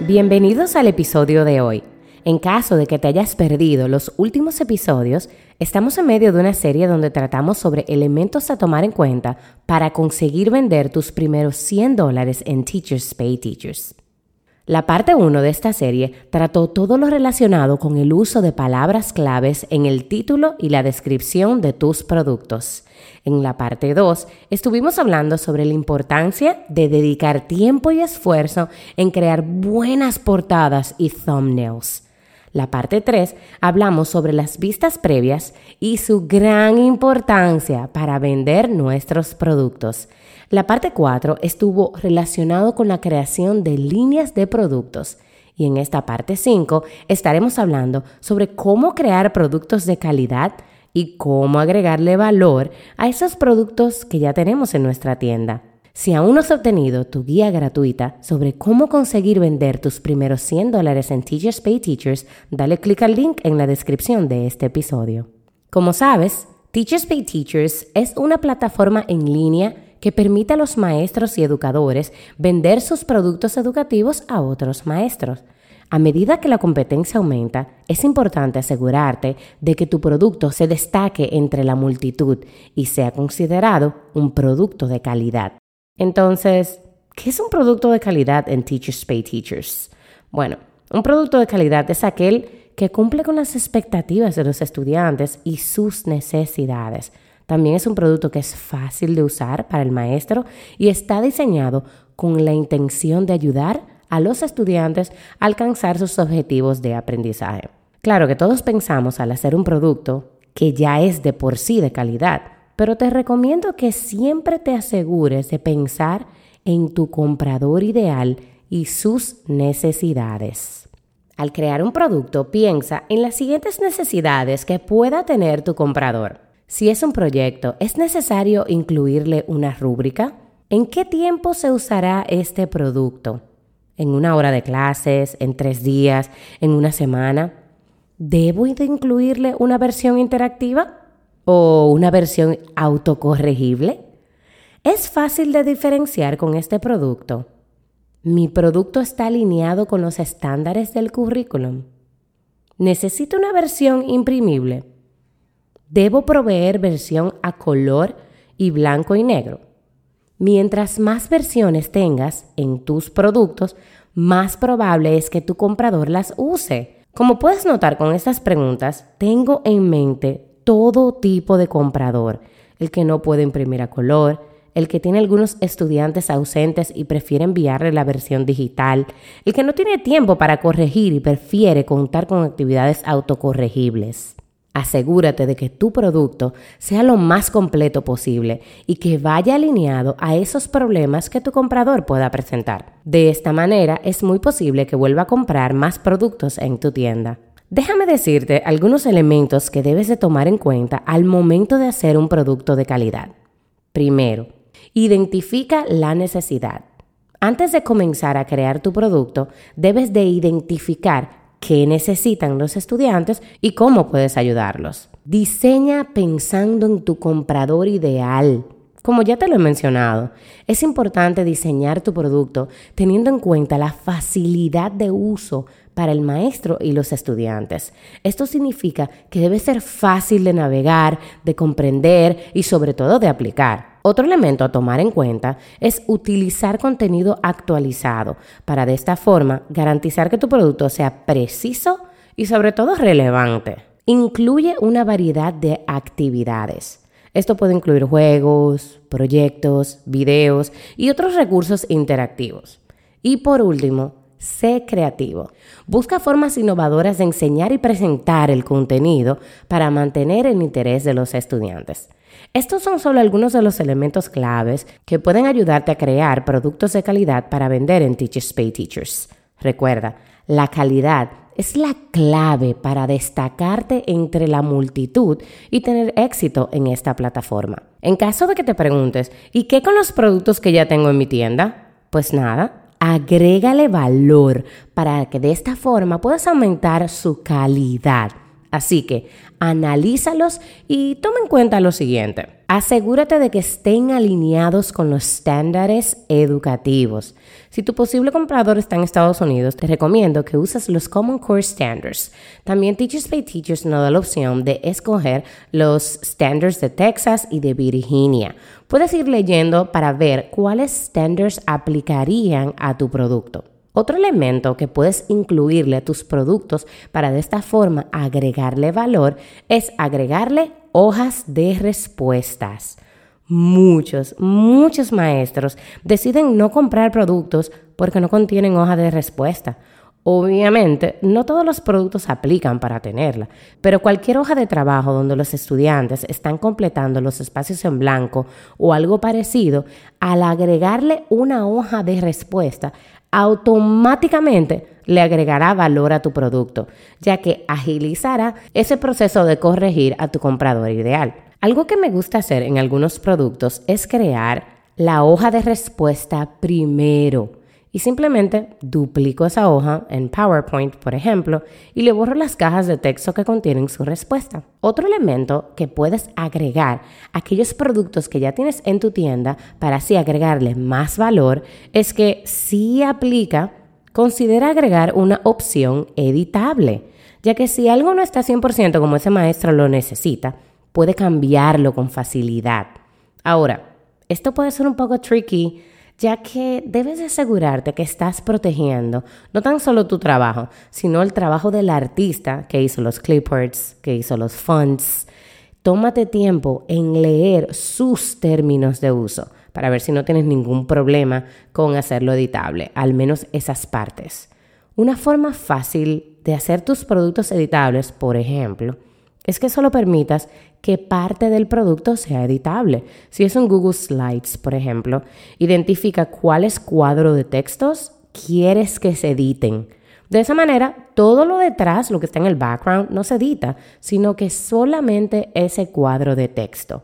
Bienvenidos al episodio de hoy. En caso de que te hayas perdido los últimos episodios, estamos en medio de una serie donde tratamos sobre elementos a tomar en cuenta para conseguir vender tus primeros 100 dólares en Teachers Pay Teachers. La parte 1 de esta serie trató todo lo relacionado con el uso de palabras claves en el título y la descripción de tus productos. En la parte 2 estuvimos hablando sobre la importancia de dedicar tiempo y esfuerzo en crear buenas portadas y thumbnails. La parte 3 hablamos sobre las vistas previas y su gran importancia para vender nuestros productos. La parte 4 estuvo relacionado con la creación de líneas de productos. Y en esta parte 5 estaremos hablando sobre cómo crear productos de calidad y cómo agregarle valor a esos productos que ya tenemos en nuestra tienda. Si aún no has obtenido tu guía gratuita sobre cómo conseguir vender tus primeros 100 dólares en Teachers Pay Teachers, dale clic al link en la descripción de este episodio. Como sabes, Teachers Pay Teachers es una plataforma en línea que permite a los maestros y educadores vender sus productos educativos a otros maestros. A medida que la competencia aumenta, es importante asegurarte de que tu producto se destaque entre la multitud y sea considerado un producto de calidad. Entonces, ¿qué es un producto de calidad en Teachers Pay Teachers? Bueno, un producto de calidad es aquel que cumple con las expectativas de los estudiantes y sus necesidades. También es un producto que es fácil de usar para el maestro y está diseñado con la intención de ayudar a los estudiantes a alcanzar sus objetivos de aprendizaje. Claro que todos pensamos al hacer un producto que ya es de por sí de calidad, pero te recomiendo que siempre te asegures de pensar en tu comprador ideal y sus necesidades. Al crear un producto, piensa en las siguientes necesidades que pueda tener tu comprador. Si es un proyecto, ¿es necesario incluirle una rúbrica? ¿En qué tiempo se usará este producto? ¿En una hora de clases? ¿En tres días? ¿En una semana? ¿Debo de incluirle una versión interactiva? o una versión autocorregible? Es fácil de diferenciar con este producto. Mi producto está alineado con los estándares del currículum. Necesito una versión imprimible. Debo proveer versión a color y blanco y negro. Mientras más versiones tengas en tus productos, más probable es que tu comprador las use. Como puedes notar con estas preguntas, tengo en mente todo tipo de comprador, el que no puede imprimir a color, el que tiene algunos estudiantes ausentes y prefiere enviarle la versión digital, el que no tiene tiempo para corregir y prefiere contar con actividades autocorregibles. Asegúrate de que tu producto sea lo más completo posible y que vaya alineado a esos problemas que tu comprador pueda presentar. De esta manera es muy posible que vuelva a comprar más productos en tu tienda. Déjame decirte algunos elementos que debes de tomar en cuenta al momento de hacer un producto de calidad. Primero, identifica la necesidad. Antes de comenzar a crear tu producto, debes de identificar qué necesitan los estudiantes y cómo puedes ayudarlos. Diseña pensando en tu comprador ideal. Como ya te lo he mencionado, es importante diseñar tu producto teniendo en cuenta la facilidad de uso para el maestro y los estudiantes. Esto significa que debe ser fácil de navegar, de comprender y sobre todo de aplicar. Otro elemento a tomar en cuenta es utilizar contenido actualizado para de esta forma garantizar que tu producto sea preciso y sobre todo relevante. Incluye una variedad de actividades. Esto puede incluir juegos, proyectos, videos y otros recursos interactivos. Y por último, Sé creativo. Busca formas innovadoras de enseñar y presentar el contenido para mantener el interés de los estudiantes. Estos son solo algunos de los elementos claves que pueden ayudarte a crear productos de calidad para vender en Teachers Pay Teachers. Recuerda, la calidad es la clave para destacarte entre la multitud y tener éxito en esta plataforma. En caso de que te preguntes, ¿y qué con los productos que ya tengo en mi tienda? Pues nada, agrégale valor para que de esta forma puedas aumentar su calidad. Así que analízalos y toma en cuenta lo siguiente. Asegúrate de que estén alineados con los estándares educativos. Si tu posible comprador está en Estados Unidos, te recomiendo que uses los Common Core Standards. También Teachers Pay Teachers nos da la opción de escoger los standards de Texas y de Virginia. Puedes ir leyendo para ver cuáles standards aplicarían a tu producto. Otro elemento que puedes incluirle a tus productos para de esta forma agregarle valor es agregarle hojas de respuestas. Muchos, muchos maestros deciden no comprar productos porque no contienen hoja de respuesta. Obviamente, no todos los productos aplican para tenerla, pero cualquier hoja de trabajo donde los estudiantes están completando los espacios en blanco o algo parecido, al agregarle una hoja de respuesta, automáticamente le agregará valor a tu producto, ya que agilizará ese proceso de corregir a tu comprador ideal. Algo que me gusta hacer en algunos productos es crear la hoja de respuesta primero y simplemente duplico esa hoja en PowerPoint, por ejemplo, y le borro las cajas de texto que contienen su respuesta. Otro elemento que puedes agregar a aquellos productos que ya tienes en tu tienda para así agregarle más valor es que si aplica, considera agregar una opción editable, ya que si algo no está 100% como ese maestro lo necesita, puede cambiarlo con facilidad. Ahora, esto puede ser un poco tricky ya que debes asegurarte que estás protegiendo no tan solo tu trabajo, sino el trabajo del artista que hizo los clipboards, que hizo los fonts. Tómate tiempo en leer sus términos de uso para ver si no tienes ningún problema con hacerlo editable, al menos esas partes. Una forma fácil de hacer tus productos editables, por ejemplo, es que solo permitas que parte del producto sea editable. Si es un Google Slides, por ejemplo, identifica cuáles cuadros de textos quieres que se editen. De esa manera, todo lo detrás, lo que está en el background, no se edita, sino que solamente ese cuadro de texto.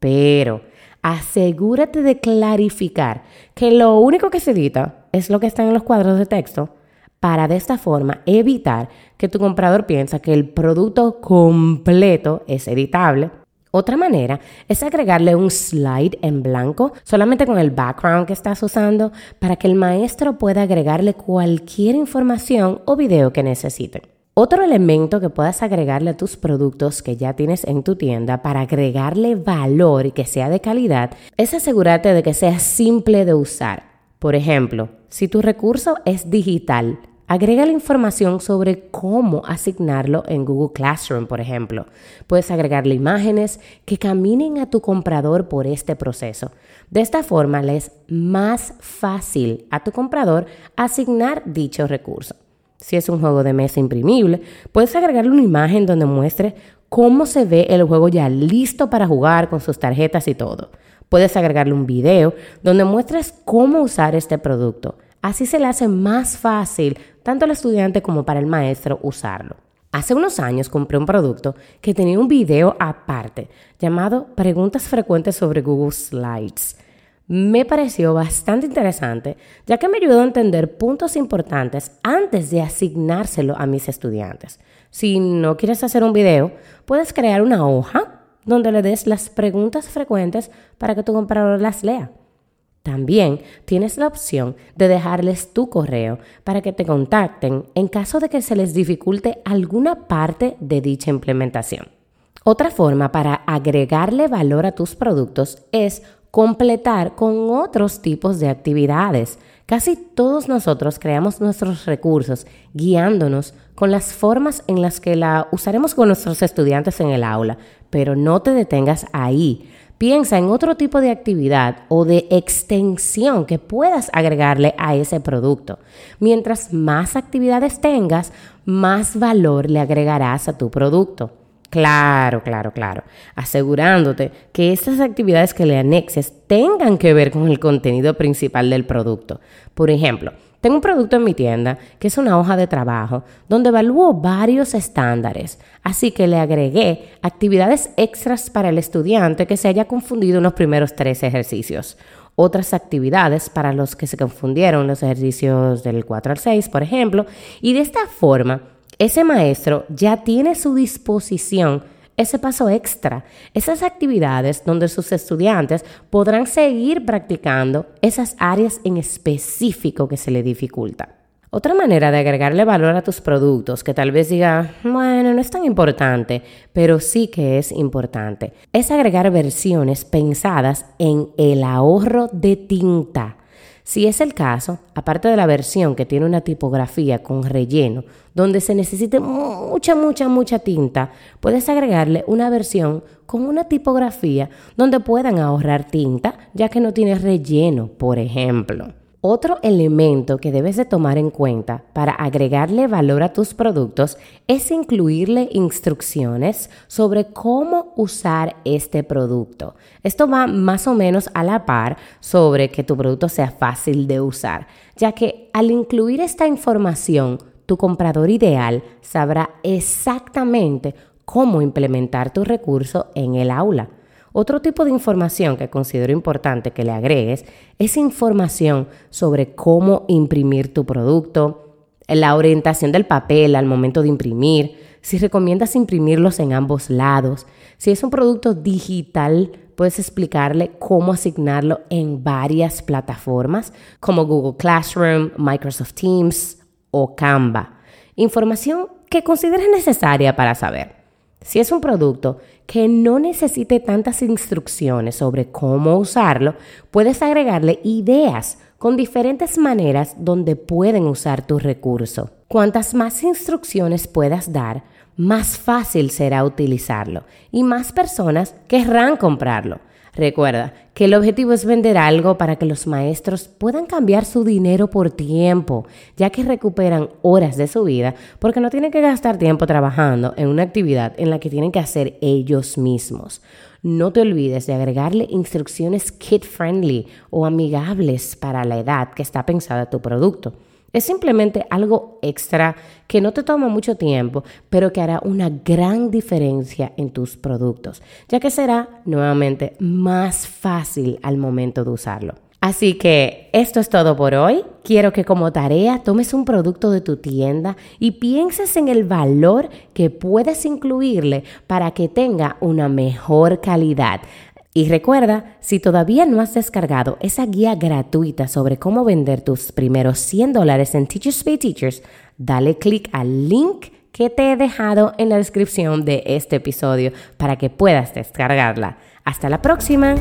Pero asegúrate de clarificar que lo único que se edita es lo que está en los cuadros de texto para de esta forma evitar que tu comprador piensa que el producto completo es editable. Otra manera es agregarle un slide en blanco solamente con el background que estás usando para que el maestro pueda agregarle cualquier información o video que necesite. Otro elemento que puedas agregarle a tus productos que ya tienes en tu tienda para agregarle valor y que sea de calidad es asegurarte de que sea simple de usar. Por ejemplo, si tu recurso es digital, Agrega la información sobre cómo asignarlo en Google Classroom, por ejemplo. Puedes agregarle imágenes que caminen a tu comprador por este proceso. De esta forma le es más fácil a tu comprador asignar dicho recurso. Si es un juego de mesa imprimible, puedes agregarle una imagen donde muestre cómo se ve el juego ya listo para jugar con sus tarjetas y todo. Puedes agregarle un video donde muestres cómo usar este producto. Así se le hace más fácil tanto al estudiante como para el maestro usarlo. Hace unos años compré un producto que tenía un video aparte llamado Preguntas frecuentes sobre Google Slides. Me pareció bastante interesante ya que me ayudó a entender puntos importantes antes de asignárselo a mis estudiantes. Si no quieres hacer un video, puedes crear una hoja donde le des las preguntas frecuentes para que tu comprador las lea. También tienes la opción de dejarles tu correo para que te contacten en caso de que se les dificulte alguna parte de dicha implementación. Otra forma para agregarle valor a tus productos es completar con otros tipos de actividades. Casi todos nosotros creamos nuestros recursos guiándonos con las formas en las que la usaremos con nuestros estudiantes en el aula, pero no te detengas ahí. Piensa en otro tipo de actividad o de extensión que puedas agregarle a ese producto. Mientras más actividades tengas, más valor le agregarás a tu producto. Claro, claro, claro. Asegurándote que estas actividades que le anexes tengan que ver con el contenido principal del producto. Por ejemplo, tengo un producto en mi tienda que es una hoja de trabajo donde evalúo varios estándares, así que le agregué actividades extras para el estudiante que se haya confundido en los primeros tres ejercicios. Otras actividades para los que se confundieron los ejercicios del 4 al 6, por ejemplo, y de esta forma, ese maestro ya tiene su disposición ese paso extra, esas actividades donde sus estudiantes podrán seguir practicando esas áreas en específico que se le dificulta. Otra manera de agregarle valor a tus productos, que tal vez diga, bueno, no es tan importante, pero sí que es importante, es agregar versiones pensadas en el ahorro de tinta. Si es el caso, aparte de la versión que tiene una tipografía con relleno, donde se necesite mucha, mucha, mucha tinta, puedes agregarle una versión con una tipografía donde puedan ahorrar tinta, ya que no tiene relleno, por ejemplo. Otro elemento que debes de tomar en cuenta para agregarle valor a tus productos es incluirle instrucciones sobre cómo usar este producto. Esto va más o menos a la par sobre que tu producto sea fácil de usar, ya que al incluir esta información, tu comprador ideal sabrá exactamente cómo implementar tu recurso en el aula. Otro tipo de información que considero importante que le agregues es información sobre cómo imprimir tu producto, la orientación del papel al momento de imprimir, si recomiendas imprimirlos en ambos lados, si es un producto digital, puedes explicarle cómo asignarlo en varias plataformas como Google Classroom, Microsoft Teams o Canva. Información que consideres necesaria para saber. Si es un producto que no necesite tantas instrucciones sobre cómo usarlo, puedes agregarle ideas con diferentes maneras donde pueden usar tu recurso. Cuantas más instrucciones puedas dar, más fácil será utilizarlo y más personas querrán comprarlo. Recuerda que el objetivo es vender algo para que los maestros puedan cambiar su dinero por tiempo, ya que recuperan horas de su vida porque no tienen que gastar tiempo trabajando en una actividad en la que tienen que hacer ellos mismos. No te olvides de agregarle instrucciones kid friendly o amigables para la edad que está pensada tu producto. Es simplemente algo extra que no te toma mucho tiempo, pero que hará una gran diferencia en tus productos, ya que será nuevamente más fácil al momento de usarlo. Así que esto es todo por hoy. Quiero que como tarea tomes un producto de tu tienda y pienses en el valor que puedes incluirle para que tenga una mejor calidad. Y recuerda, si todavía no has descargado esa guía gratuita sobre cómo vender tus primeros 100 dólares en Teachers Pay Teachers, dale clic al link que te he dejado en la descripción de este episodio para que puedas descargarla. Hasta la próxima.